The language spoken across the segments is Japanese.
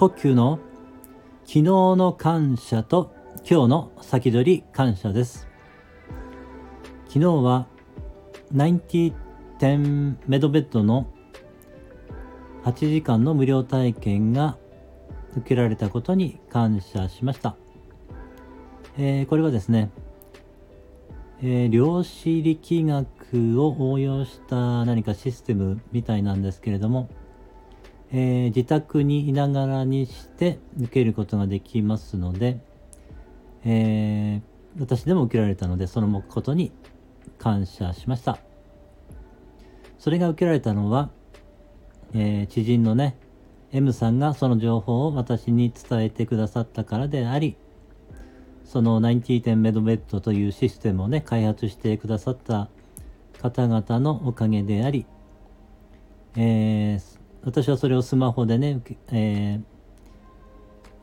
呼吸の昨日の感謝と今日の先取り感謝です。昨日は90-10メドベッドの8時間の無料体験が受けられたことに感謝しました、えー、これはですね、えー、量子力学を応用した何かシステムみたいなんですけれどもえー、自宅にいながらにして受けることができますので、えー、私でも受けられたのでそのことに感謝しました。それが受けられたのは、えー、知人のね M さんがその情報を私に伝えてくださったからでありその90点メドベッドというシステムをね開発してくださった方々のおかげであり、えー、私はそれをスマホでね、えー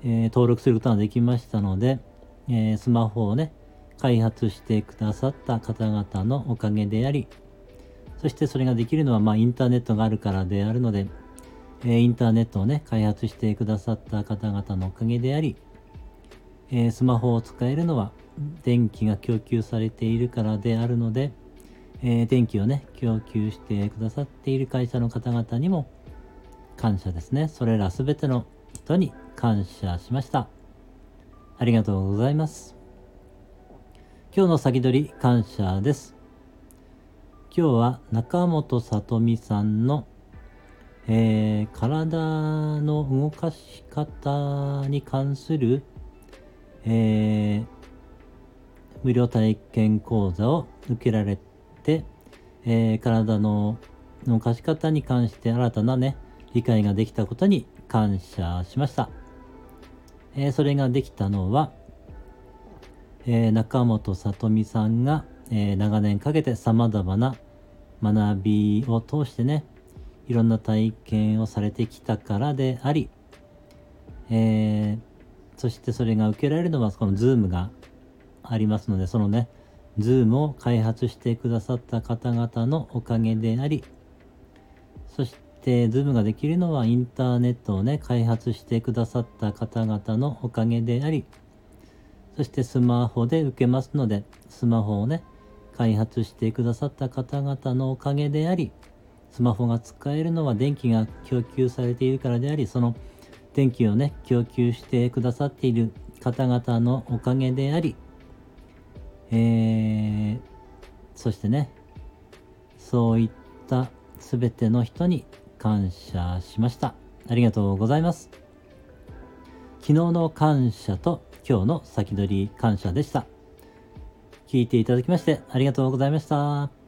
えー、登録することができましたので、えー、スマホをね、開発してくださった方々のおかげであり、そしてそれができるのは、まあ、インターネットがあるからであるので、えー、インターネットをね、開発してくださった方々のおかげであり、えー、スマホを使えるのは電気が供給されているからであるので、えー、電気をね、供給してくださっている会社の方々にも、感謝ですね。それらすべての人に感謝しました。ありがとうございます。今日の先取り感謝です。今日は中本さとみさんの、えー、体の動かし方に関する、えー、無料体験講座を受けられて、えー、体の動かし方に関して新たなね、理解ができたことに感謝しました。えー、それができたのは、えー、中本里美さんが、えー、長年かけて様々な学びを通してね、いろんな体験をされてきたからであり、えそしてそれが受けられるのはこの Zoom がありますので、そのね、Zoom を開発してくださった方々のおかげであり、そしてで、ズームができるのはインターネットをね、開発してくださった方々のおかげであり、そしてスマホで受けますので、スマホをね、開発してくださった方々のおかげであり、スマホが使えるのは電気が供給されているからであり、その電気をね、供給してくださっている方々のおかげであり、えー、そしてね、そういった全ての人に感謝しました。ありがとうございます。昨日の感謝と今日の先取り感謝でした。聞いていただきましてありがとうございました。